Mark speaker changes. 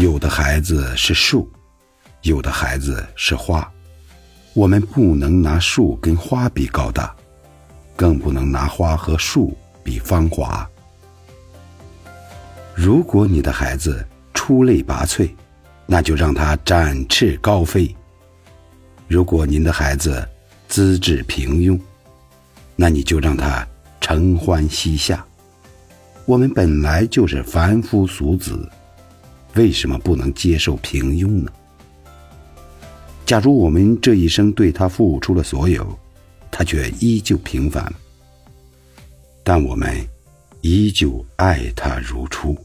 Speaker 1: 有的孩子是树，有的孩子是花。我们不能拿树跟花比高大，更不能拿花和树比芳华。如果你的孩子出类拔萃，那就让他展翅高飞；如果您的孩子资质平庸，那你就让他承欢膝下。我们本来就是凡夫俗子，为什么不能接受平庸呢？假如我们这一生对他付出了所有，他却依旧平凡，但我们依旧爱他如初。